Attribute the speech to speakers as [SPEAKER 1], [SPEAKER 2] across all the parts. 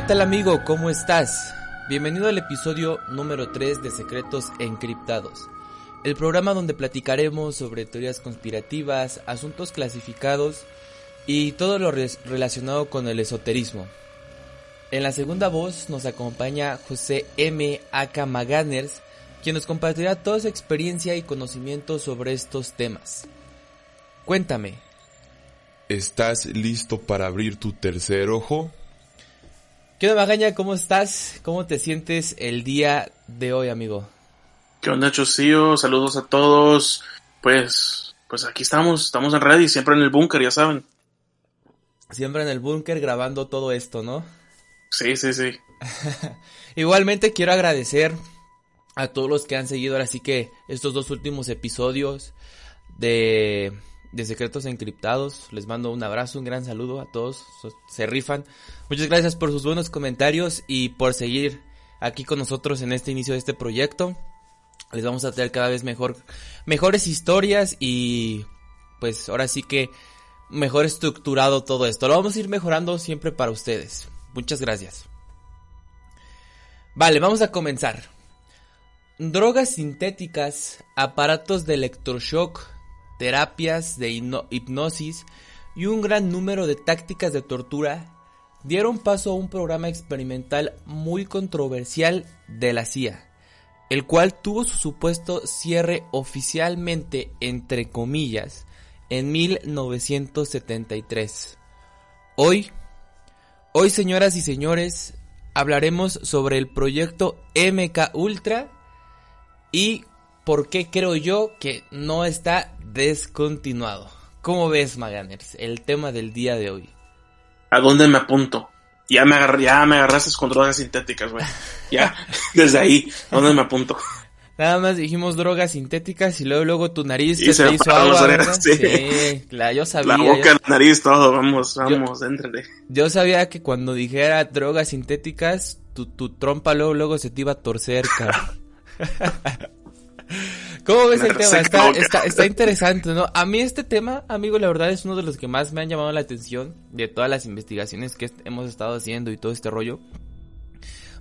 [SPEAKER 1] ¿Qué tal amigo? ¿Cómo estás? Bienvenido al episodio número 3 de Secretos Encriptados, el programa donde platicaremos sobre teorías conspirativas, asuntos clasificados y todo lo relacionado con el esoterismo. En la segunda voz nos acompaña José M. Aka Maganers, quien nos compartirá toda su experiencia y conocimiento sobre estos temas. Cuéntame.
[SPEAKER 2] ¿Estás listo para abrir tu tercer ojo?
[SPEAKER 1] ¿Qué onda, Magaña? ¿Cómo estás? ¿Cómo te sientes el día de hoy, amigo?
[SPEAKER 3] ¿Qué onda, Chocío? Saludos a todos. Pues, pues aquí estamos, estamos en ready, siempre en el búnker, ya saben.
[SPEAKER 1] Siempre en el búnker grabando todo esto, ¿no?
[SPEAKER 3] Sí, sí, sí.
[SPEAKER 1] Igualmente quiero agradecer a todos los que han seguido ahora sí que estos dos últimos episodios de de Secretos Encriptados. Les mando un abrazo, un gran saludo a todos. Se rifan. Muchas gracias por sus buenos comentarios y por seguir aquí con nosotros en este inicio de este proyecto. Les vamos a traer cada vez mejor, mejores historias y pues ahora sí que mejor estructurado todo esto. Lo vamos a ir mejorando siempre para ustedes. Muchas gracias. Vale, vamos a comenzar. Drogas sintéticas, aparatos de electroshock, terapias de hipnosis y un gran número de tácticas de tortura dieron paso a un programa experimental muy controversial de la CIA, el cual tuvo su supuesto cierre oficialmente, entre comillas, en 1973. Hoy, hoy señoras y señores, hablaremos sobre el proyecto MK Ultra y por qué creo yo que no está descontinuado. ¿Cómo ves, Maganers, el tema del día de hoy?
[SPEAKER 3] ¿A dónde me apunto? Ya me, ya me agarraste con drogas sintéticas, güey. Ya, desde ahí, ¿a dónde me apunto?
[SPEAKER 1] Nada más dijimos drogas sintéticas y luego luego tu nariz se, te hizo agua, Sí. sí, yo sabía.
[SPEAKER 3] La boca, la nariz, todo, vamos, vamos, éntrale.
[SPEAKER 1] Yo sabía que cuando dijera drogas sintéticas, tu, tu trompa luego, luego se te iba a torcer, cara. ¿Cómo ves el tema? Está, está, interesante, ¿no? A mí este tema, amigo, la verdad es uno de los que más me han llamado la atención de todas las investigaciones que hemos estado haciendo y todo este rollo.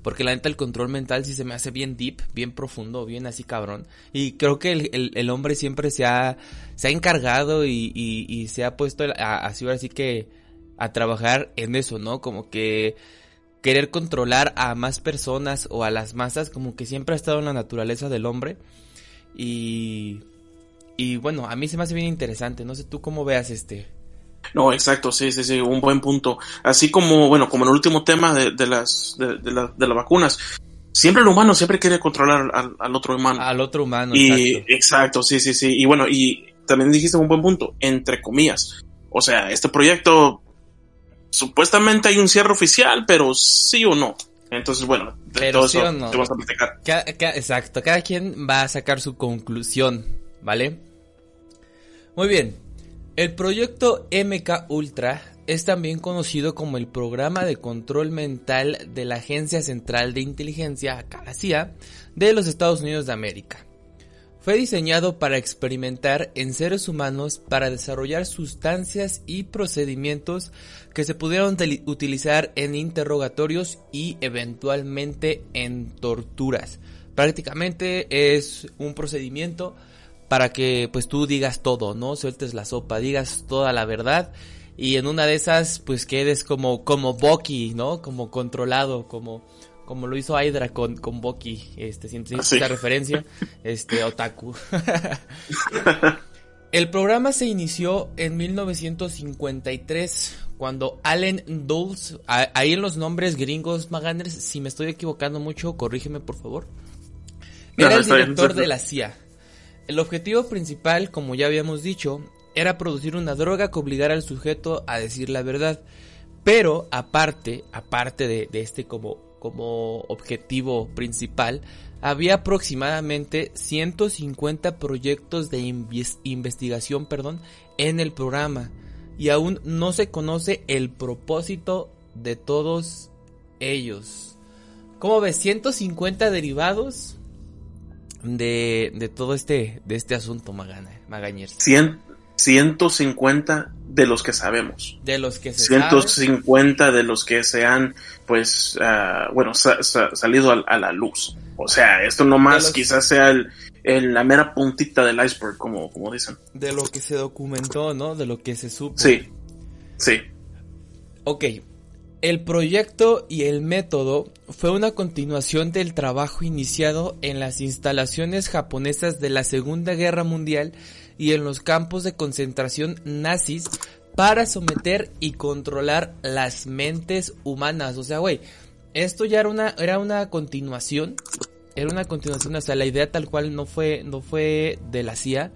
[SPEAKER 1] Porque la neta el control mental sí se me hace bien deep, bien profundo, bien así cabrón. Y creo que el, el, hombre siempre se ha, se ha encargado y, y, se ha puesto a, así ahora sí que a trabajar en eso, ¿no? Como que querer controlar a más personas o a las masas, como que siempre ha estado en la naturaleza del hombre. Y, y bueno, a mí se me hace bien interesante. No sé tú cómo veas este.
[SPEAKER 3] No, exacto, sí, sí, sí, un buen punto. Así como, bueno, como en el último tema de, de las, de, de, las vacunas, siempre el humano siempre quiere controlar al, otro humano.
[SPEAKER 1] Al otro humano,
[SPEAKER 3] y, exacto. exacto. sí, sí, sí. Y bueno, y también dijiste un buen punto, entre comillas. O sea, este proyecto, supuestamente hay un cierre oficial, pero sí o no. Entonces, bueno, de todo eso te vamos a platicar.
[SPEAKER 1] exacto, cada quien va a sacar su conclusión, ¿vale? Muy bien. El proyecto MK Ultra es también conocido como el programa de control mental de la Agencia Central de Inteligencia, CIA, de los Estados Unidos de América. Fue diseñado para experimentar en seres humanos para desarrollar sustancias y procedimientos que se pudieron utilizar en interrogatorios y eventualmente en torturas. Prácticamente es un procedimiento para que pues tú digas todo, ¿no? Sueltes la sopa, digas toda la verdad y en una de esas pues quedes como como Bucky, ¿no? Como controlado, como como lo hizo Hydra con, con Bucky, este,
[SPEAKER 3] Ah,
[SPEAKER 1] esta referencia, este, otaku. El programa se inició en 1953, cuando Allen Dulles, ahí en los nombres gringos, Maganders, si me estoy equivocando mucho, corrígeme por favor. Era el director de la CIA. El objetivo principal, como ya habíamos dicho, era producir una droga que obligara al sujeto a decir la verdad. Pero aparte, aparte de, de este como, como objetivo principal, había aproximadamente 150 proyectos de inves- investigación, perdón, en el programa. Y aún no se conoce el propósito de todos ellos. ¿Cómo ves? 150 derivados de, de todo este, de este asunto, Magana, Magañers.
[SPEAKER 3] 100, 150 de los que sabemos.
[SPEAKER 1] De los que se sabe.
[SPEAKER 3] 150 de los que se han, pues, ah, bueno, sa- sa- salido a, a la luz. O sea, esto nomás
[SPEAKER 1] los-
[SPEAKER 3] quizás sea el, el- la mera puntita del iceberg, como, como dicen.
[SPEAKER 1] De lo que se documentó, ¿no? De lo que se supo.
[SPEAKER 3] Sí, sí.
[SPEAKER 1] Ok. El proyecto y el método fue una continuación del trabajo iniciado en las instalaciones japonesas de la Segunda Guerra Mundial y en los campos de concentración nazis para someter y controlar las mentes humanas. O sea, güey, esto ya era una, era una continuación. Era una continuación, o sea, la idea tal cual no fue, no fue de la CIA.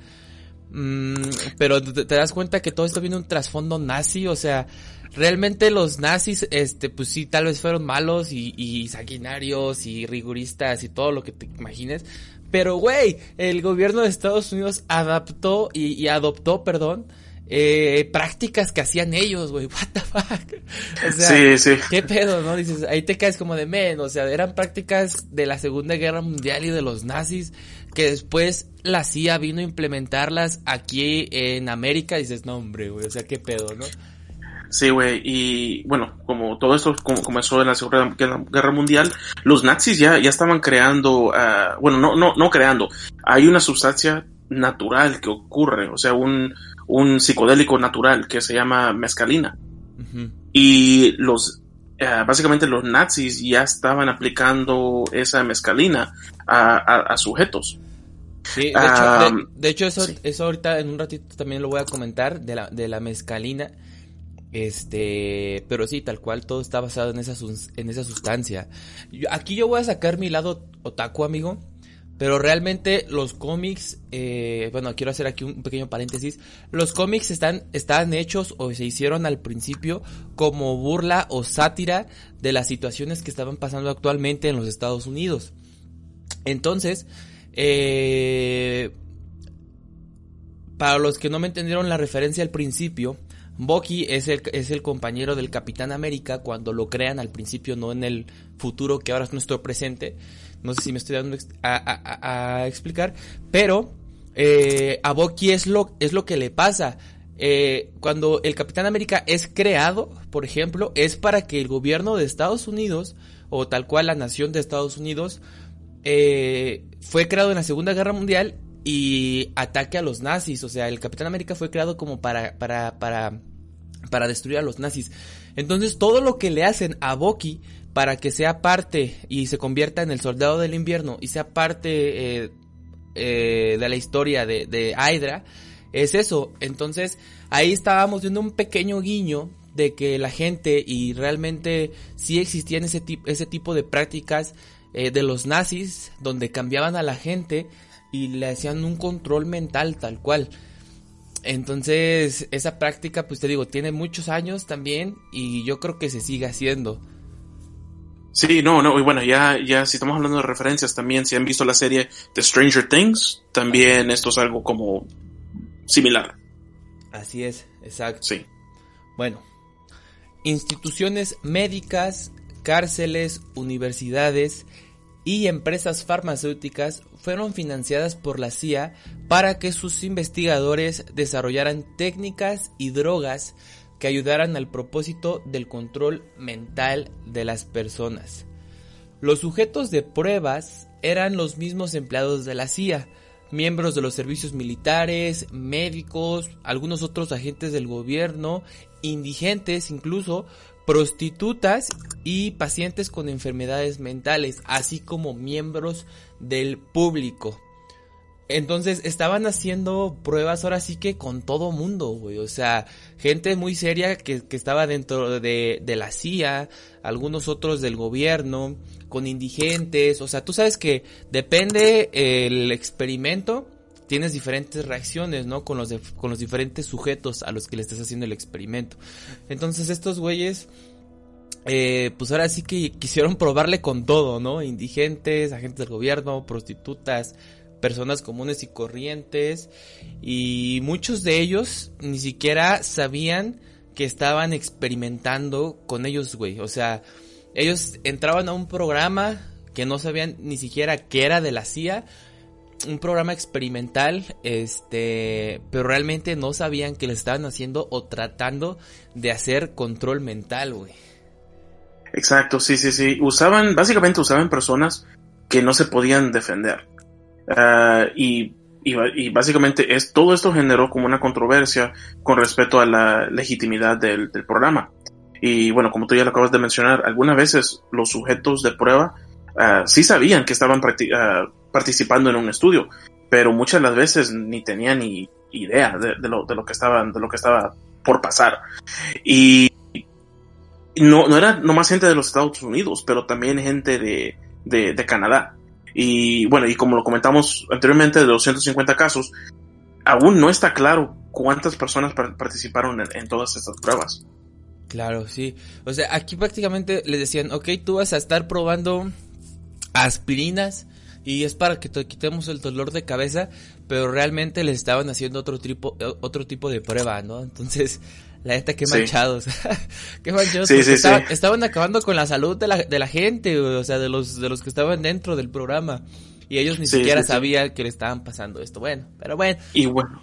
[SPEAKER 1] Mm, pero te, das cuenta que todo esto viene un trasfondo nazi, o sea, realmente los nazis, este, pues sí, tal vez fueron malos y, y sanguinarios y riguristas y todo lo que te imagines. Pero, güey, el gobierno de Estados Unidos adaptó y, y adoptó, perdón, eh, prácticas que hacían ellos, güey, what the fuck. O sea,
[SPEAKER 3] sí, sí.
[SPEAKER 1] ¿Qué pedo, no? Dices, ahí te caes como de men, o sea, eran prácticas de la Segunda Guerra Mundial y de los nazis que después la CIA vino a implementarlas aquí en América dices, no, hombre, güey, o sea, qué pedo, ¿no?
[SPEAKER 3] Sí, güey, y bueno, como todo esto comenzó en la Segunda Guerra- Mundial, los nazis ya, ya estaban creando, ah, bueno, no, no, no creando, hay una sustancia natural que ocurre, o sea, un, un psicodélico natural que se llama mescalina. Y los, ah, básicamente los nazis ya estaban aplicando esa mescalina a, a- a sujetos.
[SPEAKER 1] Sí, de hecho,
[SPEAKER 3] Ah,
[SPEAKER 1] de, de hecho eso,
[SPEAKER 3] sí.
[SPEAKER 1] eso ahorita en un ratito también lo voy a comentar de la, de la mezcalina. Este, pero sí, tal cual todo está basado en esa, en esa sustancia. Aquí yo voy a sacar mi lado otaku, amigo. Pero realmente los cómics, eh, bueno, quiero hacer aquí un pequeño paréntesis. Los cómics están, están hechos o se hicieron al principio como burla o sátira de las situaciones que estaban pasando actualmente en los Estados Unidos. Entonces, eh, para los que no me entendieron la referencia al principio, Bucky es el, es el compañero del Capitán América cuando lo crean al principio, no en el futuro que ahora es nuestro presente. No sé si me estoy dando a explicar, pero eh, a Bucky es lo, es lo que le pasa. Eh, cuando el Capitán América es creado, por ejemplo, es para que el gobierno de Estados Unidos, o tal cual la nación de Estados Unidos, eh, fue creado en la Segunda Guerra Mundial y ataque a los nazis. O sea, el Capitán América fue creado como para, para, para, para destruir a los nazis. Entonces, todo lo que le hacen a Bucky para que sea parte y se convierta en el soldado del invierno y sea parte eh, eh, de la historia de, de Hydra, es eso. Entonces, ahí estábamos viendo un pequeño guiño de que la gente y realmente sí existían ese, tipo ese tipo de prácticas eh, de los nazis donde cambiaban a la gente y le hacían un control mental tal cual. Entonces, esa práctica, pues te digo, tiene muchos años también y yo creo que se sigue haciendo.
[SPEAKER 3] Sí, no, no, y bueno, ya, ya si estamos hablando de referencias también, si han visto la serie The Stranger Things, también esto es algo como similar.
[SPEAKER 1] Así es, exacto.
[SPEAKER 3] Sí.
[SPEAKER 1] Bueno, instituciones médicas, cárceles, universidades y empresas farmacéuticas fueron financiadas por la CIA para que sus investigadores desarrollaran técnicas y drogas que ayudaran al propósito del control mental de las personas. Los sujetos de pruebas eran los mismos empleados de la CIA, miembros de los servicios militares, médicos, algunos otros agentes del gobierno, indigentes incluso, prostitutas y pacientes con enfermedades mentales, así como miembros del público. Entonces estaban haciendo pruebas ahora sí que con todo mundo, güey. O sea, gente muy seria que, que estaba dentro de, de, la CIA, algunos otros del gobierno, con indigentes. O sea, tú sabes que depende el experimento, tienes diferentes reacciones, ¿no? Con los, con los diferentes sujetos a los que le estás haciendo el experimento. Entonces estos güeyes... Eh, pues ahora sí que quisieron probarle con todo, ¿no? Indigentes, agentes del gobierno, prostitutas, personas comunes y corrientes y muchos de ellos ni siquiera sabían que estaban experimentando con ellos, güey. O sea, ellos entraban a un programa que no sabían ni siquiera que era de la CIA, un programa experimental, este, pero realmente no sabían que le estaban haciendo o tratando de hacer control mental, güey.
[SPEAKER 3] Exacto, sí, sí, sí. Usaban, básicamente usaban personas que no se podían defender. Uh, y, y, básicamente es, todo esto generó como una controversia con respecto a la legitimidad del, programa. Y bueno, como tú ya lo acabas de mencionar, algunas veces los sujetos de prueba uh, sí sabían que estaban uh, participando en un estudio, pero muchas de las veces ni tenían ni idea de, lo, de, lo, que de lo que estaba por pasar. Y no, no era nomás gente de los Estados Unidos, pero también gente de, de, de Canadá. Y bueno, y como lo comentamos anteriormente de los 150 casos, aún no está claro cuántas personas participaron en, en, todas estas pruebas.
[SPEAKER 1] Claro, sí. O sea, aquí prácticamente les decían, ok, tú vas a estar probando aspirinas y es para que te quitemos el dolor de cabeza, pero realmente les estaban haciendo otro tipo, otro tipo de prueba, ¿no? Entonces, la neta, qué manchados. qué manchados. Sí, sí, estaban, estaban, acabando con la salud de la, de la gente, o sea, de los, de los que estaban dentro del programa. Y ellos ni siquiera sabían que le estaban pasando esto. Bueno, pero bueno.
[SPEAKER 3] Y bueno.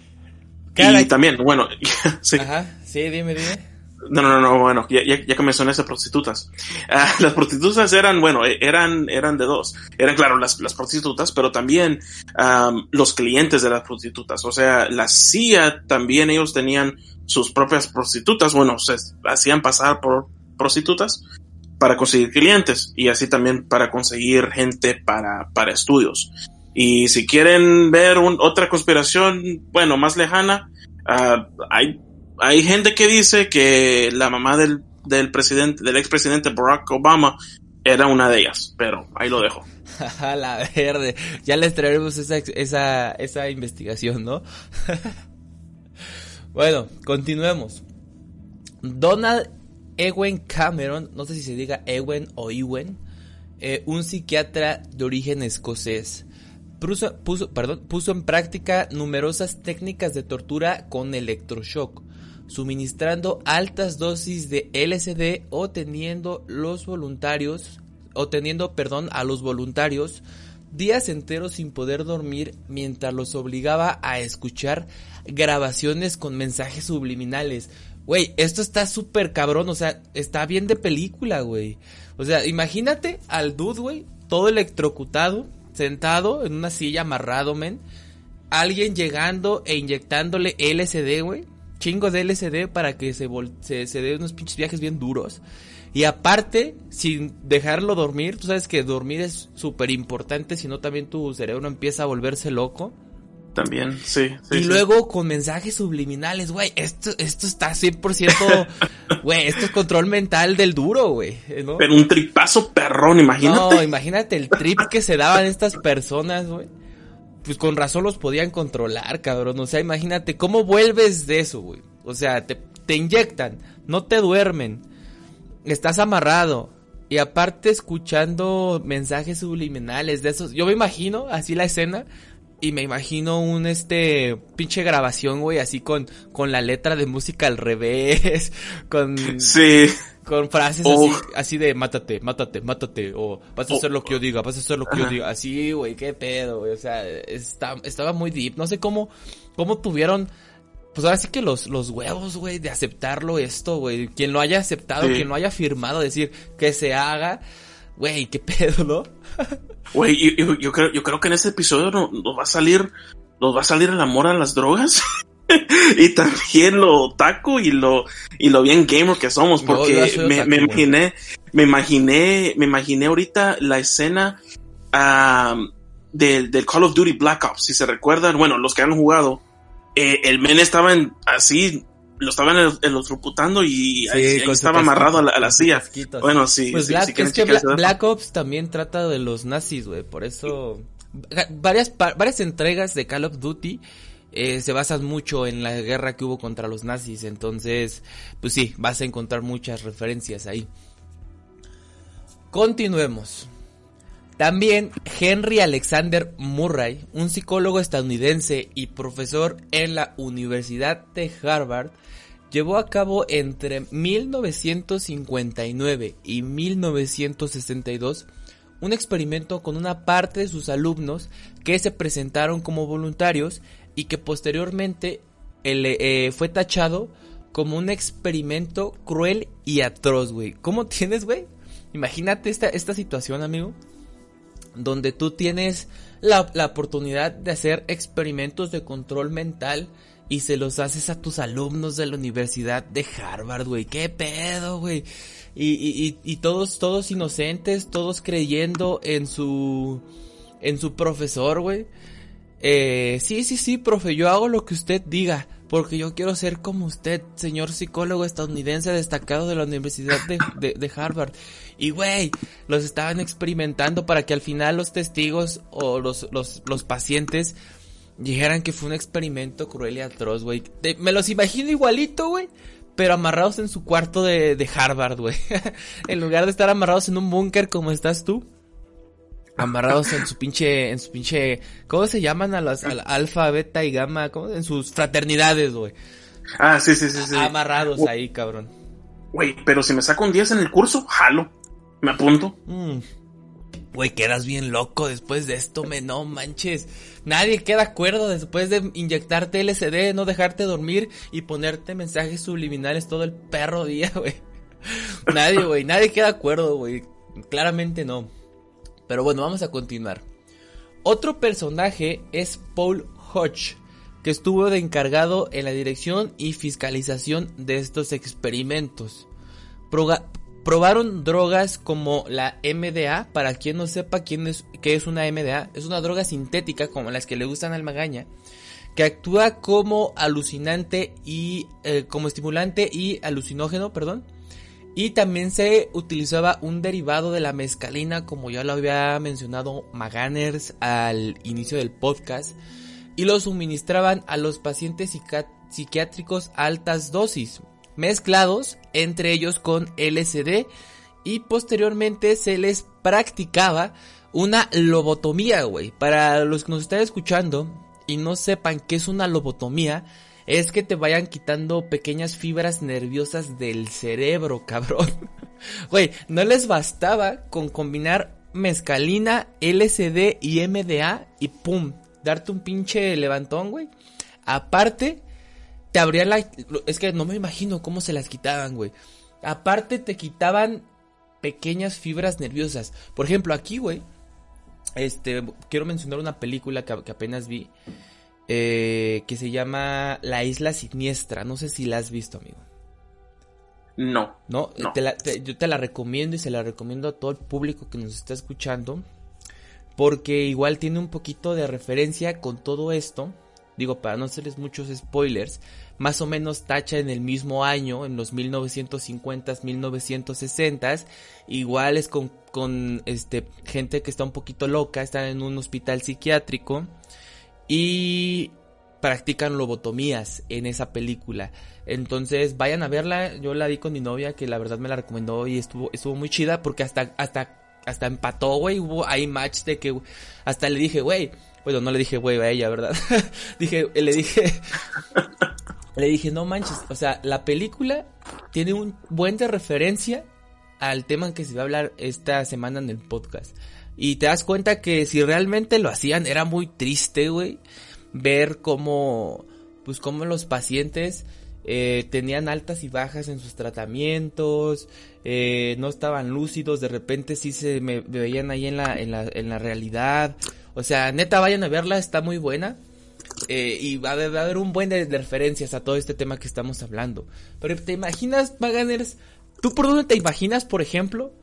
[SPEAKER 3] y también, bueno, sí.
[SPEAKER 1] Ajá, sí, dime, dime.
[SPEAKER 3] No, no, no, bueno, ya, ya, que mencionaste prostitutas. Uh, las prostitutas eran, bueno, eran, eran de dos. Eran, claro, las, las prostitutas, pero también um, los clientes de las prostitutas. O sea, la CIA también ellos tenían sus propias prostitutas, bueno, se hacían pasar por prostitutas para conseguir clientes y así también para conseguir gente para, para estudios. Y si quieren ver un, otra conspiración, bueno, más lejana, uh, hay, hay gente que dice que la mamá del, del presidente, del expresidente Barack Obama era una de ellas, pero ahí lo dejo.
[SPEAKER 1] la verde, ya les traeremos esa, esa, esa investigación, ¿no? Bueno, continuemos. Donald Ewen Cameron, no sé si se diga Ewen o Ewen, eh, un psiquiatra de origen escocés, puso, puso, perdón, puso en práctica numerosas técnicas de tortura con electroshock, suministrando altas dosis de LSD o teniendo los voluntarios, o teniendo, perdón, a los voluntarios días enteros sin poder dormir mientras los obligaba a escuchar grabaciones con mensajes subliminales. Güey, esto está súper cabrón, o sea, está bien de película, güey. O sea, imagínate al dude, güey, todo electrocutado, sentado en una silla amarrado, men. Alguien llegando e inyectándole LSD, güey. Chingo de LSD para que se, se, se dé unos pinches viajes bien duros. Y aparte, sin dejarlo dormir, tú sabes que dormir es súper importante, si no también tu cerebro empieza a volverse loco.
[SPEAKER 3] También, sí.
[SPEAKER 1] sí y
[SPEAKER 3] sí.
[SPEAKER 1] luego con mensajes subliminales, güey, esto, esto está 100%, güey, esto es control mental del duro, güey. ¿no?
[SPEAKER 3] Pero un tripazo perrón, imagínate.
[SPEAKER 1] No, imagínate el trip que se daban estas personas, güey. Pues con razón los podían controlar, cabrón. O sea, imagínate, ¿cómo vuelves de eso, güey? O sea, te, te inyectan, no te duermen estás amarrado y aparte escuchando mensajes subliminales de esos. Yo me imagino así la escena y me imagino un este pinche grabación, güey, así con con la letra de música al revés, con
[SPEAKER 3] Sí.
[SPEAKER 1] Con frases oh. así, así de mátate, mátate, mátate, o vas a hacer lo que yo diga, vas a hacer lo que Ajá. yo diga, así, güey, qué pedo, güey, o sea, está, estaba muy deep, no sé cómo, cómo tuvieron pues ahora sí que los, los huevos, güey, de aceptarlo esto, güey. Quien lo haya aceptado, sí. quien lo haya firmado, decir que se haga, güey, qué pedo, ¿no?
[SPEAKER 3] Güey, yo, yo, creo, yo creo que en este episodio nos no va a salir ¿los va a salir el amor a las drogas? y también lo taco y lo y lo bien gamer que somos porque me, me, imaginé me imaginé me imaginé ahorita la escena del, del, Call of Duty Black Ops si se recuerdan bueno los que han jugado eh, el men estaba en, así lo estaban electrocutando y estaba amarrado a la, silla. Bueno, sí.
[SPEAKER 1] Pues Black, es que Black, Ops también trata de los nazis, güey. Por eso varias varias entregas de Call of Duty eh, se basan mucho en la guerra que hubo contra los nazis. Entonces, pues sí, vas a encontrar muchas referencias ahí. Continuemos. También Henry Alexander Murray, un psicólogo estadounidense y profesor en la Universidad de Harvard, llevó a cabo entre 1959 y 1962 un experimento con una parte de sus alumnos que se presentaron como voluntarios y que posteriormente eh, fue tachado como un experimento cruel y atroz, güey. ¿Cómo tienes, güey? Imagínate esta, esta situación, amigo, donde tú tienes la, la oportunidad de hacer experimentos de control mental y se los haces a tus alumnos de la Universidad de Harvard, güey. ¿Qué pedo, güey? Y, y, y, todos, todos inocentes, todos creyendo en su, en su profesor, güey. Eh, sí, sí, sí, profe, yo hago lo que usted diga, porque yo quiero ser como usted, señor psicólogo estadounidense destacado de la Universidad de, de, Harvard. Y, güey, los estaban experimentando para que al final los testigos o los, los, los pacientes dijeran que fue un experimento cruel y atroz, güey. Me los imagino igualito, güey. Pero amarrados en su cuarto de, de Harvard, güey. en lugar de estar amarrados en un búnker como estás tú amarrados en su pinche, en su pinche, ¿cómo se llaman a las, alfa, beta y gamma? ¿Cómo? En sus fraternidades, güey.
[SPEAKER 3] Ah, sí, sí, sí, sí.
[SPEAKER 1] Amarrados ahí, cabrón.
[SPEAKER 3] Güey, pero si me saco un 10 en el curso, jalo. Me apunto.
[SPEAKER 1] Mm. Güey, quedas bien loco después de esto, me no manches. Nadie queda acuerdo después de inyectarte LSD, no dejarte dormir y ponerte mensajes subliminales todo el perro día, güey. Nadie, güey, nadie queda acuerdo, güey. Claramente no. Pero bueno, vamos a continuar. Otro personaje es Paul Hodge, que estuvo de encargado en la dirección y fiscalización de estos experimentos. probaron drogas como la MDA, para quien no sepa quién es, qué es una MDA, es una droga sintética como las que le gustan al magaña, que actúa como alucinante y eh, como estimulante y alucinógeno, perdón, y también se utilizaba un derivado de la mezcalina, como ya lo había mencionado Maganers al inicio del podcast, y lo suministraban a los pacientes psiquiátricos altas dosis, mezclados entre ellos con LSD, y posteriormente se les practicaba una lobotomía, güey. Para los que nos están escuchando y no sepan qué es una lobotomía, es que te vayan quitando pequeñas fibras nerviosas del cerebro, cabrón. Güey, no les bastaba con combinar mezcalina, LSD y MDA y pum, darte un pinche levantón, güey. Aparte, te abrían la... Es que no me imagino cómo se las quitaban, güey. Aparte, te quitaban pequeñas fibras nerviosas. Por ejemplo, aquí, güey. Este, quiero mencionar una película que, que apenas vi eh, que se llama La Isla Siniestra. No sé si la has visto, amigo.
[SPEAKER 3] No.
[SPEAKER 1] No, yo te la recomiendo y se la recomiendo a todo el público que nos está escuchando. Porque igual tiene un poquito de referencia con todo esto. Digo, para no hacerles muchos spoilers. Más o menos tacha en el mismo año, en los 1950s, 1960s. Igual es con, con este, gente que está un poquito loca, están en un hospital psiquiátrico y practican lobotomías en esa película. Entonces vayan a verla, yo la vi con mi novia que la verdad me la recomendó y estuvo, estuvo muy chida porque hasta, hasta, hasta empató, güey, hubo ahí match de que hasta le dije, güey, bueno, no le dije güey a ella, ¿verdad? dije, le dije, le dije, no manches, o sea, la película tiene un buen de referencia al tema que se va a hablar esta semana en el podcast. Y te das cuenta que si realmente lo hacían era muy triste, güey. Ver cómo, pues cómo los pacientes eh, tenían altas y bajas en sus tratamientos, eh, no estaban lúcidos, de repente sí se me, veían ahí en la, en la, en la realidad. O sea, neta, vayan a verla, está muy buena. Eh, y va a, haber, un buen de, referencias a todo este tema que estamos hablando. Pero te imaginas, Maganers, ¿tú por dónde te imaginas, por ejemplo?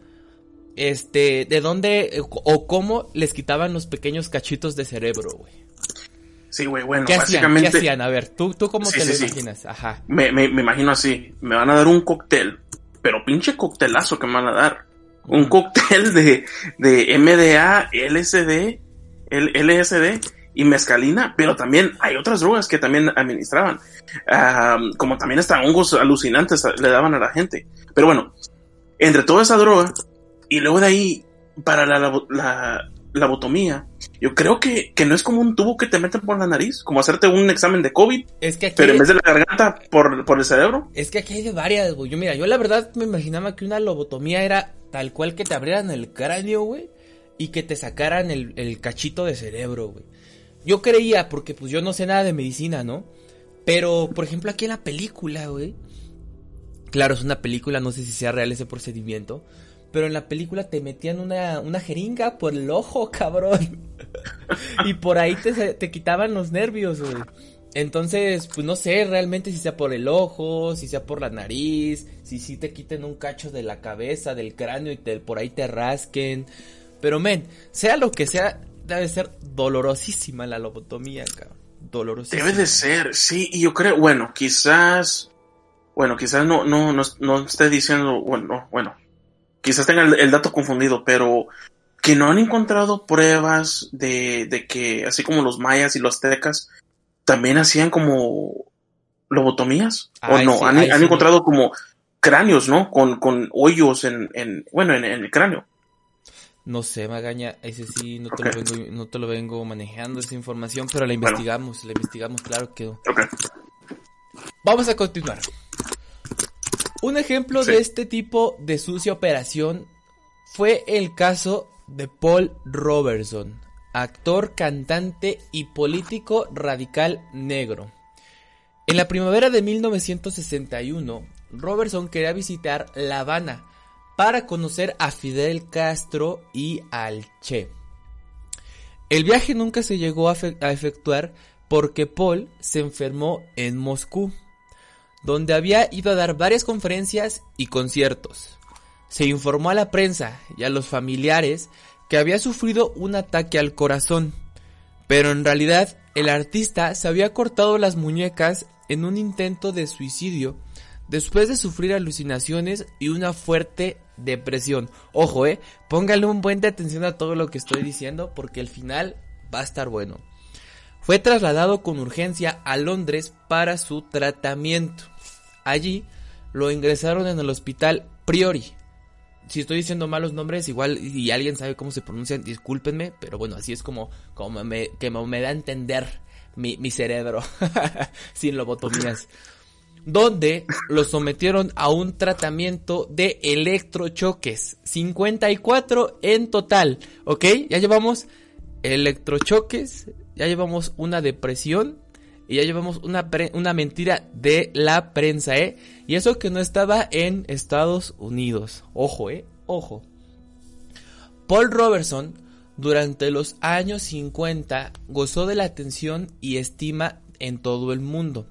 [SPEAKER 1] Este, de dónde o cómo les quitaban los pequeños cachitos de cerebro, güey.
[SPEAKER 3] Sí, güey, bueno,
[SPEAKER 1] ¿Qué básicamente. ¿Qué hacían? A ver, ¿tú, tú cómo te lo imaginas? Ajá.
[SPEAKER 3] Me, me, me, imagino así. Me van a dar un cóctel, pero pinche coctelazo que me van a dar. Un cóctel de, de MDA, LSD, LSD y mezcalina, pero también hay otras drogas que también administraban. como también hasta hongos alucinantes le daban a la gente. Pero bueno, entre toda esa droga, y luego de ahí, para la, la, la botomía, yo creo que, que, no es como un tubo que te meten por la nariz, como hacerte un examen de COVID,
[SPEAKER 1] es que aquí
[SPEAKER 3] pero en vez de la garganta, por, por el cerebro.
[SPEAKER 1] Es que aquí hay de varias, güey. Yo, mira, yo la verdad me imaginaba que una lobotomía era tal cual que te abrieran el cráneo, güey, y que te sacaran el, el cachito de cerebro, güey. Yo creía, porque pues yo no sé nada de medicina, ¿no? Pero, por ejemplo, aquí en la película, güey. Claro, es una película, no sé si sea real ese procedimiento. Pero en la película te metían una, una jeringa por el ojo, cabrón. y por ahí te, te quitaban los nervios, güey. Entonces, pues no sé realmente si sea por el ojo, si sea por la nariz, si sí te quiten un cacho de la cabeza, del cráneo y te, por ahí te rasquen. Pero men, sea lo que sea, debe ser dolorosísima la lobotomía, cabrón. Dolorosísima.
[SPEAKER 3] Debe de ser, sí, y yo creo, bueno, quizás, bueno, quizás no, no, no, no esté diciendo, bueno, bueno, quizás tenga el, dato confundido, pero que no han encontrado pruebas de, de que, así como los mayas y los aztecas, también hacían como lobotomías, o no, han, encontrado como cráneos, ¿no? Con, con hoyos en, en bueno, en, el cráneo.
[SPEAKER 1] No sé, Magaña, ese sí no te, lo, vengo, no te lo vengo manejando esa información, pero la investigamos, la investigamos, claro que... Vamos a continuar. Un ejemplo de este tipo de sucia operación fue el caso de Paul Robertson, actor, cantante y político radical negro. En la primavera de 1961, Robertson quería visitar La Habana para conocer a Fidel Castro y al Che. El viaje nunca se llegó a, efectuar porque Paul se enfermó en Moscú donde había ido a dar varias conferencias y conciertos. Se informó a la prensa y a los familiares que había sufrido un ataque al corazón, pero en realidad el artista se había cortado las muñecas en un intento de suicidio después de sufrir alucinaciones y una fuerte depresión. Ojo, eh, póngale un buen de atención a todo lo que estoy diciendo porque el final va a estar bueno. Fue trasladado con urgencia a Londres para su tratamiento. Allí lo ingresaron en el hospital Priori. Si estoy diciendo malos nombres, igual y alguien sabe cómo se pronuncian, discúlpenme, pero bueno, así es como, como me, que me, da a entender mi, mi cerebro sin lobotomías. Donde lo sometieron a un tratamiento de electrochoques. 54 en total, ¿ok? Ya llevamos electrochoques, ya llevamos una depresión y ya llevamos una, una mentira de la prensa, ¿eh? Y eso que no estaba en Estados Unidos. Ojo, ¿eh? Ojo. Paul Robertson, durante los años 50, gozó de la atención y estima en todo el mundo.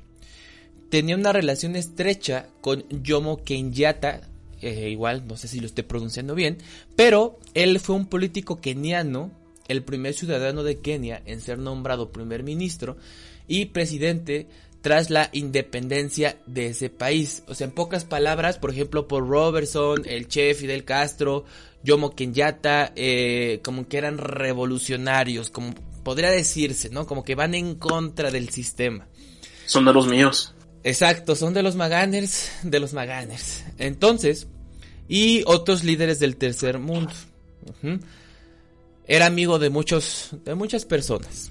[SPEAKER 1] Tenía una relación estrecha con Jomo Kenyatta, eh, igual no sé si lo estoy pronunciando bien, pero él fue un político keniano el primer ciudadano de Kenia en ser nombrado primer ministro y presidente tras la independencia de ese país. O sea, en pocas palabras, por ejemplo, por Robertson, el Che, Fidel Castro, Yomo Kenyatta, eh, como que eran revolucionarios, como podría decirse, ¿no? Como que van en contra del sistema.
[SPEAKER 3] Son de los míos.
[SPEAKER 1] Exacto, son de los Maganers, de los Maganers. Entonces, y otros líderes del tercer mundo. Era amigo de muchos, de muchas personas.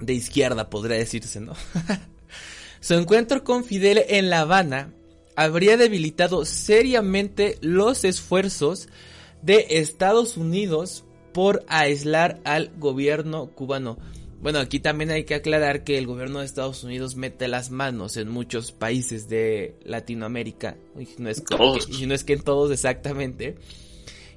[SPEAKER 1] De izquierda, podría decirse, ¿no? Su encuentro con Fidel en La Habana habría debilitado seriamente los esfuerzos de Estados Unidos por aislar al gobierno cubano. Bueno, aquí también hay que aclarar que el gobierno de Estados Unidos mete las manos en muchos países de Latinoamérica. no es, y no es que en todos exactamente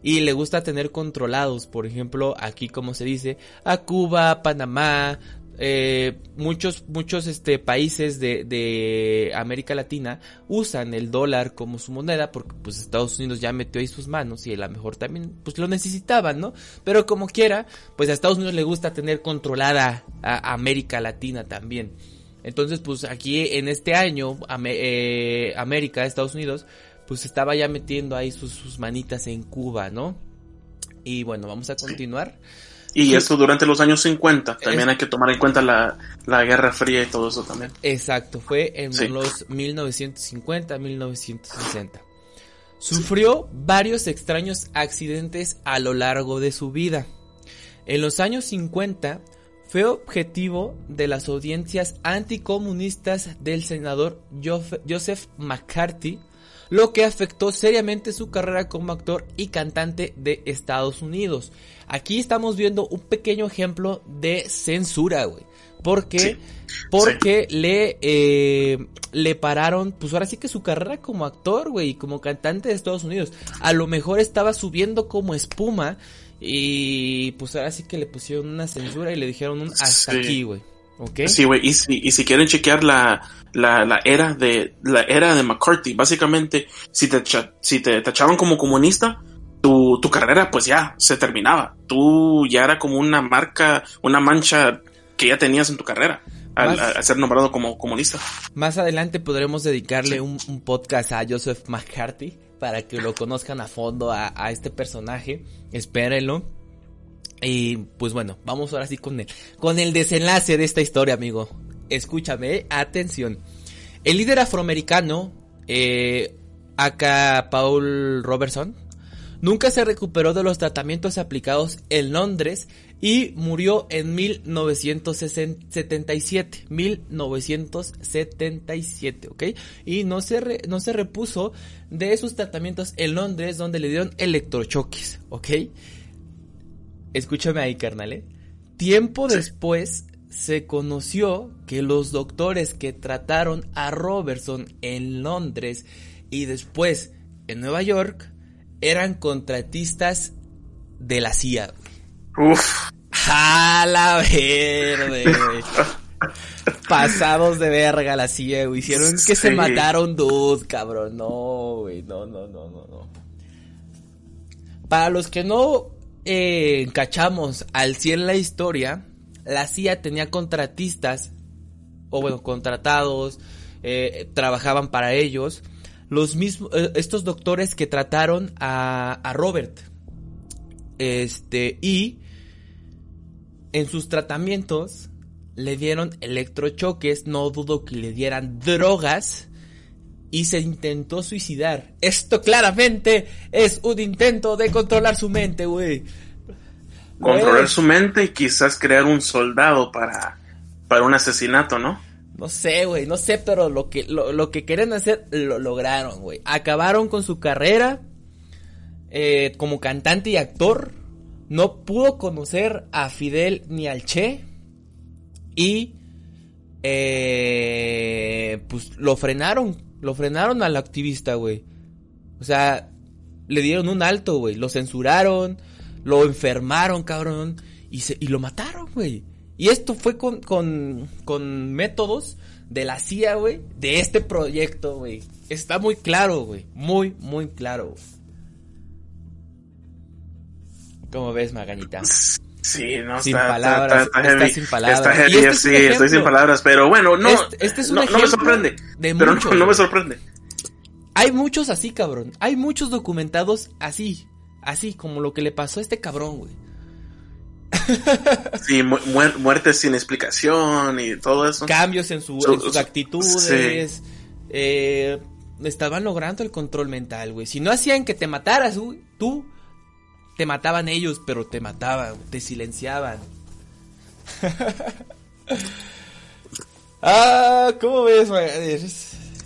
[SPEAKER 1] y le gusta tener controlados, por ejemplo, aquí como se dice, a Cuba, Panamá, eh, muchos, muchos este, países de, de, América Latina usan el dólar como su moneda porque pues Estados Unidos ya metió ahí sus manos y a lo mejor también pues lo necesitaban, ¿no? Pero como quiera, pues a Estados Unidos le gusta tener controlada a América Latina también. Entonces pues aquí en este año eh, América, Estados Unidos, pues estaba ya metiendo ahí sus, sus manitas en Cuba, ¿no? Y bueno, vamos a continuar.
[SPEAKER 3] Y esto durante los años 50, también hay que tomar en cuenta la, Guerra Fría y todo eso también.
[SPEAKER 1] Exacto, fue en los 1950-1960. Sufrió varios extraños accidentes a lo largo de su vida. En los años 50 fue objetivo de las audiencias anticomunistas del senador Joseph McCarthy, lo que afectó seriamente su carrera como actor y cantante de Estados Unidos. Aquí estamos viendo un pequeño ejemplo de censura, güey. Porque, porque le, eh, le pararon, pues ahora sí que su carrera como actor, güey, y como cantante de Estados Unidos. A lo mejor estaba subiendo como espuma y pues ahora sí que le pusieron una censura y le dijeron un hasta aquí, güey. ¿Ok?
[SPEAKER 3] Sí, güey, y si, y si quieren chequear la, la, la, era de, la era de McCarthy, básicamente, si te, si te tachaban como comunista, tu, tu carrera pues ya se terminaba. Tú ya era como una marca, una mancha que ya tenías en tu carrera. Al, ser nombrado como comunista.
[SPEAKER 1] Más adelante podremos dedicarle un, podcast a Joseph McCarthy para que lo conozcan a fondo a, a, este personaje. Espérenlo. Y pues bueno, vamos ahora sí con el, con el desenlace de esta historia, amigo. Escúchame, atención. El líder afroamericano, eh, acá Paul Robertson, Nunca se recuperó de los tratamientos aplicados en Londres y murió en 1977. 1977, ¿ok? Y no se, no se repuso de esos tratamientos en Londres donde le dieron electrochoques, ¿ok? Escúchame ahí, carnal, ¿eh? Tiempo después se conoció que los doctores que trataron a Robertson en Londres y después en Nueva York eran contratistas de la CIA. Uf. A la verde, güey. Pasados de verga la CIA, güey. Hicieron que se mataron dos, cabrón. No, güey. No, no, no, no, no. Para los que no eh, cachamos al 100 la historia, la CIA tenía contratistas, o bueno, contratados, eh, trabajaban para ellos, los mismos, eh, estos doctores que trataron a, Robert. Este, y en sus tratamientos le dieron electrochoques, no dudo que le dieran drogas y se intentó suicidar. Esto claramente es un intento de controlar su mente, güey.
[SPEAKER 3] Controlar su mente y quizás crear un soldado para, para un asesinato, ¿no?
[SPEAKER 1] No sé, güey, no sé, pero lo que, lo, que querían hacer lo lograron, güey. Acabaron con su carrera eh, como cantante y actor. No pudo conocer a Fidel ni al Che. Y eh, pues lo frenaron, lo frenaron al activista, güey. O sea, le dieron un alto, güey. Lo censuraron, lo enfermaron, cabrón. Y, se, y lo mataron, güey. Y esto fue con, con, con métodos de la CIA, güey, de este proyecto, güey. Está muy claro, güey. Muy, muy claro. ¿Cómo ves, Magañita?
[SPEAKER 3] Sí, no, sin está, palabras, está, sin palabras. Está heavy, este sí, estoy sin palabras, pero bueno, no, este, este es un no, no, me sorprende, de pero no, no me sorprende.
[SPEAKER 1] Hay muchos así, cabrón, hay muchos documentados así, así, como lo que le pasó a este cabrón, güey.
[SPEAKER 3] Sí, muertes sin explicación y todo eso.
[SPEAKER 1] Cambios en, sus actitudes. Eh, estaban logrando el control mental, güey. Si no hacían que te mataras, tú, te mataban ellos, pero te mataban, te silenciaban. ah, ¿cómo ves, güey?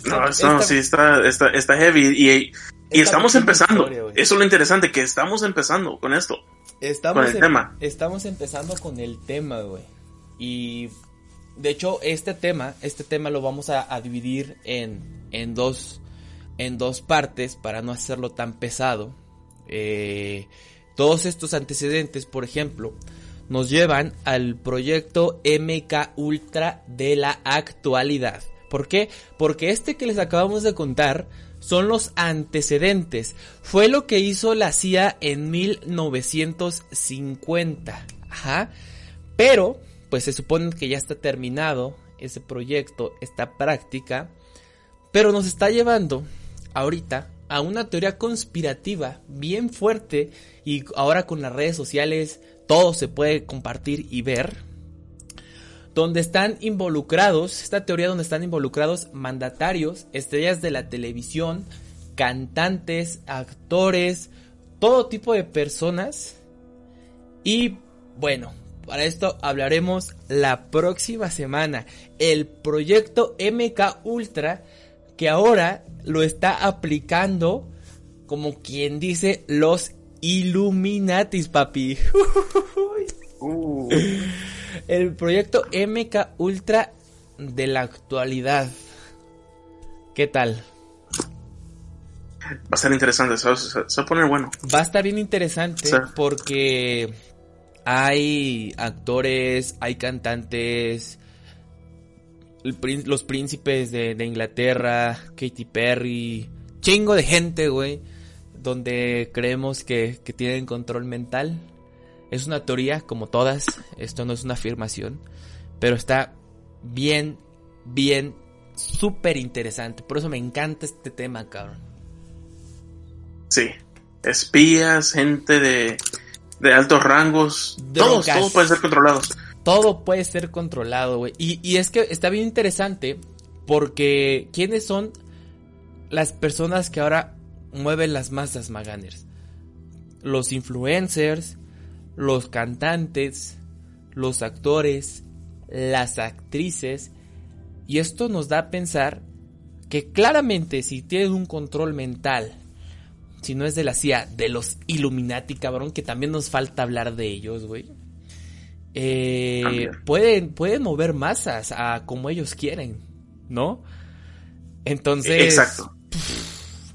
[SPEAKER 3] No, no, sí, está, está, está heavy. Y, y estamos empezando. Eso es lo interesante, que estamos empezando con esto.
[SPEAKER 1] Estamos con el tema. Estamos empezando con el tema, güey. Y de hecho, este tema, este tema lo vamos a, dividir en, en, dos, en dos partes para no hacerlo tan pesado. Eh, todos estos antecedentes, por ejemplo, nos llevan al proyecto MK Ultra de la actualidad. ¿Por qué? Porque este que les acabamos de contar son los antecedentes. Fue lo que hizo la CIA en 1950. Ajá. Pero, pues se supone que ya está terminado ese proyecto, esta práctica. Pero nos está llevando ahorita a una teoría conspirativa bien fuerte y ahora con las redes sociales todo se puede compartir y ver. Donde están involucrados, esta teoría donde están involucrados mandatarios, estrellas de la televisión, cantantes, actores, todo tipo de personas. Y bueno, para esto hablaremos la próxima semana. El proyecto MK Ultra que ahora lo está aplicando como quien dice los Illuminatis, papi. Uh. El proyecto MK Ultra de la actualidad. ¿Qué tal?
[SPEAKER 3] Va a estar interesante, se va, a poner bueno.
[SPEAKER 1] Va a estar bien interesante porque hay actores, hay cantantes, los príncipes de, Inglaterra, Katy Perry, chingo de gente, güey, donde creemos que, que tienen control mental. Es una teoría, como todas, esto no es una afirmación, pero está bien, bien, súper interesante. Por eso me encanta este tema, cabrón.
[SPEAKER 3] Sí, espías, gente de, de altos rangos, todos, todos pueden ser controlados
[SPEAKER 1] todo puede ser controlado, güey. Y, es que está bien interesante porque ¿quiénes son las personas que ahora mueven las masas, Maganers? Los influencers, los cantantes, los actores, las actrices. Y esto nos da a pensar que claramente si tienen un control mental, si no es de la CIA, de los Illuminati, cabrón, que también nos falta hablar de ellos, güey eh, pueden, pueden mover masas a como ellos quieren, ¿no? Entonces,
[SPEAKER 3] exacto.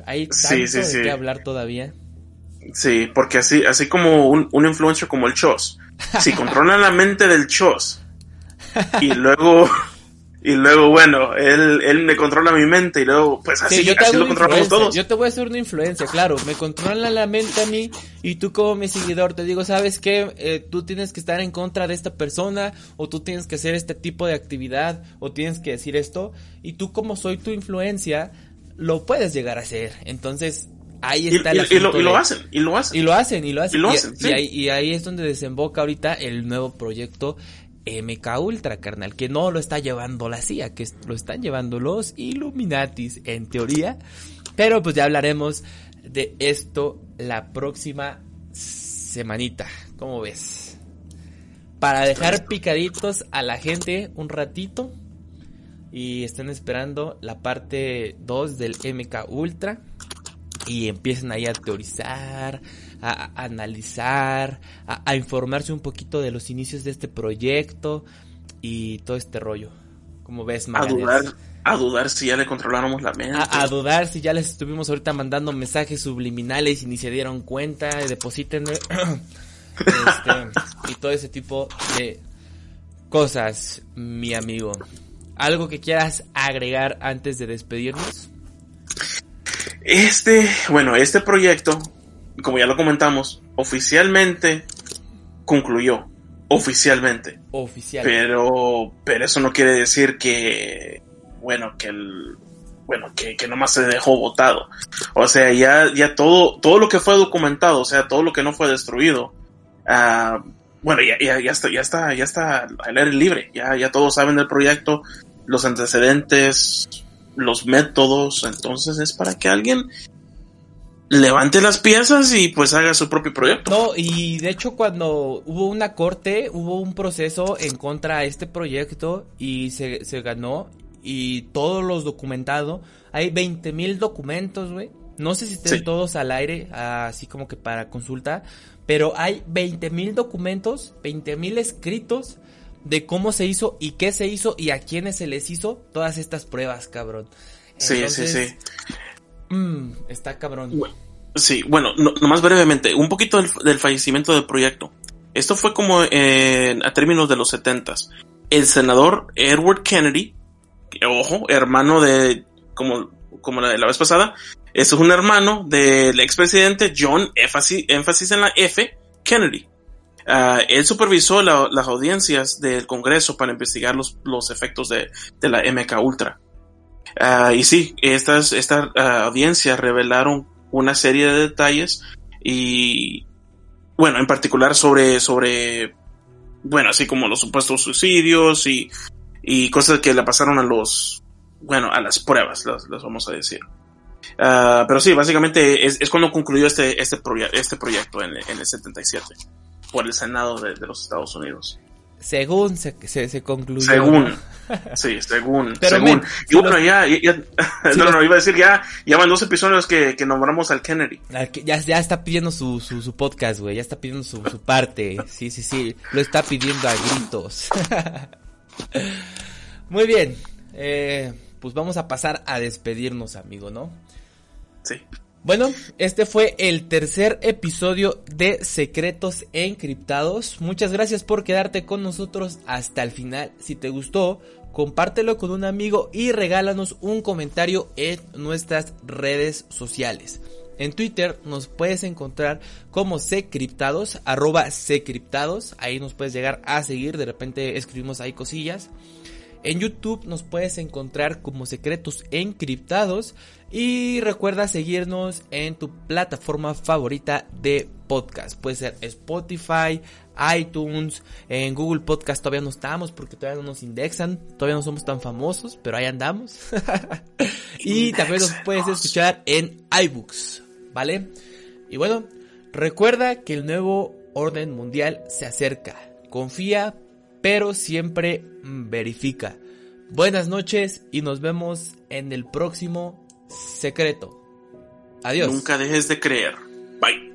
[SPEAKER 1] hay tanto de qué hablar todavía.
[SPEAKER 3] Sí, porque así, así como un, un influencer como el Chos, si controlan la mente del Chos y luego y luego, bueno, él, él me controla mi mente y luego, pues así, yo te lo controlamos todos.
[SPEAKER 1] Yo te voy a hacer una influencia, claro. Me controla la mente a mí y tú como mi seguidor te digo, ¿sabes qué? Eh, tú tienes que estar en contra de esta persona o tú tienes que hacer este tipo de actividad o tienes que decir esto. Y tú como soy tu influencia, lo puedes llegar a hacer. Entonces, ahí está
[SPEAKER 3] y, y, lo, y, lo, hacen, y lo hacen.
[SPEAKER 1] Y lo hacen, y lo hacen.
[SPEAKER 3] Y, lo hacen,
[SPEAKER 1] ahí, y ahí es donde desemboca ahorita el nuevo proyecto MK Ultra, carnal, que no lo está llevando la CIA, que lo están llevando los Illuminatis, en teoría. Pero pues ya hablaremos de esto la próxima semanita. ¿Cómo ves? Para dejar picaditos a la gente un ratito. Y están esperando la parte 2 del MK Ultra. Y empiecen ahí a teorizar, a, analizar, a, informarse un poquito de los inicios de este proyecto y todo este rollo. Como ves,
[SPEAKER 3] A dudar, a dudar si ya le controláramos la mente.
[SPEAKER 1] A, dudar si ya les estuvimos ahorita mandando mensajes subliminales y ni se dieron cuenta, depositen este, y todo ese tipo de cosas, mi amigo. ¿Algo que quieras agregar antes de despedirnos?
[SPEAKER 3] Este, bueno, este proyecto como ya lo comentamos, oficialmente concluyó. Oficialmente.
[SPEAKER 1] Oficial.
[SPEAKER 3] Pero, pero eso no quiere decir que, bueno, que el, bueno, que, que nomás se dejó votado. O sea, ya, ya todo, todo lo que fue documentado, o sea, todo lo que no fue destruido, uh, bueno, ya, ya, ya está, ya está, ya está al aire libre. Ya, ya todos saben del proyecto, los antecedentes, los métodos. Entonces es para que alguien levante las piezas y pues haga su propio proyecto.
[SPEAKER 1] No, y de hecho cuando hubo una corte, hubo un proceso en contra de este proyecto y se, se ganó y todos los documentados, hay 20 mil documentos, güey. No sé si estén todos al aire, así como que para consulta, pero hay 20 mil documentos, 20 mil escritos de cómo se hizo y qué se hizo y a quiénes se les hizo todas estas pruebas, cabrón.
[SPEAKER 3] sí, sí, sí.
[SPEAKER 1] Mm, está cabrón.
[SPEAKER 3] sí, bueno, no, nomás brevemente, un poquito del, fallecimiento del proyecto. Esto fue como a términos de los setentas. El senador Edward Kennedy, ojo, hermano de, como, como la de la vez pasada, es un hermano del expresidente John, énfasis, énfasis en la F, Kennedy. Ah, él supervisó las audiencias del Congreso para investigar los, los efectos de, de, la MK Ultra. Uh, y sí, estas, estas uh, audiencias revelaron una serie de detalles y, bueno, en particular sobre, sobre, bueno, así como los supuestos suicidios y, y cosas que le pasaron a los, bueno, a las pruebas, las, vamos a decir. Pero sí, básicamente es, es, cuando concluyó este, este, este proyecto en, en, el 77 por el Senado de, de los Estados Unidos.
[SPEAKER 1] Según se, se, se concluyó.
[SPEAKER 3] Según. Sí, según. Pero según. y bueno, ya, ya, no, no, iba a decir, ya, ya van dos episodios que, que nombramos al Kennedy.
[SPEAKER 1] Ya, ya está pidiendo su, su, su podcast, güey, ya está pidiendo su, su parte. Sí, sí, sí, lo está pidiendo a gritos. Muy bien, eh, pues vamos a pasar a despedirnos, amigo, ¿no?
[SPEAKER 3] Sí.
[SPEAKER 1] Bueno, este fue el tercer episodio de Secretos Encriptados. Muchas gracias por quedarte con nosotros hasta el final. Si te gustó, compártelo con un amigo y regálanos un comentario en nuestras redes sociales. En Twitter nos puedes encontrar como Secriptados, arroba Secriptados. Ahí nos puedes llegar a seguir, de repente escribimos ahí cosillas. En YouTube nos puedes encontrar como Secretos Encriptados y recuerda seguirnos en tu plataforma favorita de podcast. Puede ser Spotify, iTunes, en Google Podcast todavía no estamos porque todavía no nos indexan, todavía no somos tan famosos, pero ahí andamos. y también nos puedes escuchar en iBooks, ¿vale? Y bueno, recuerda que el nuevo orden mundial se acerca. Confía, pero siempre verifica. Buenas noches y nos vemos en el próximo secreto. Adiós.
[SPEAKER 3] Nunca dejes de creer. Bye.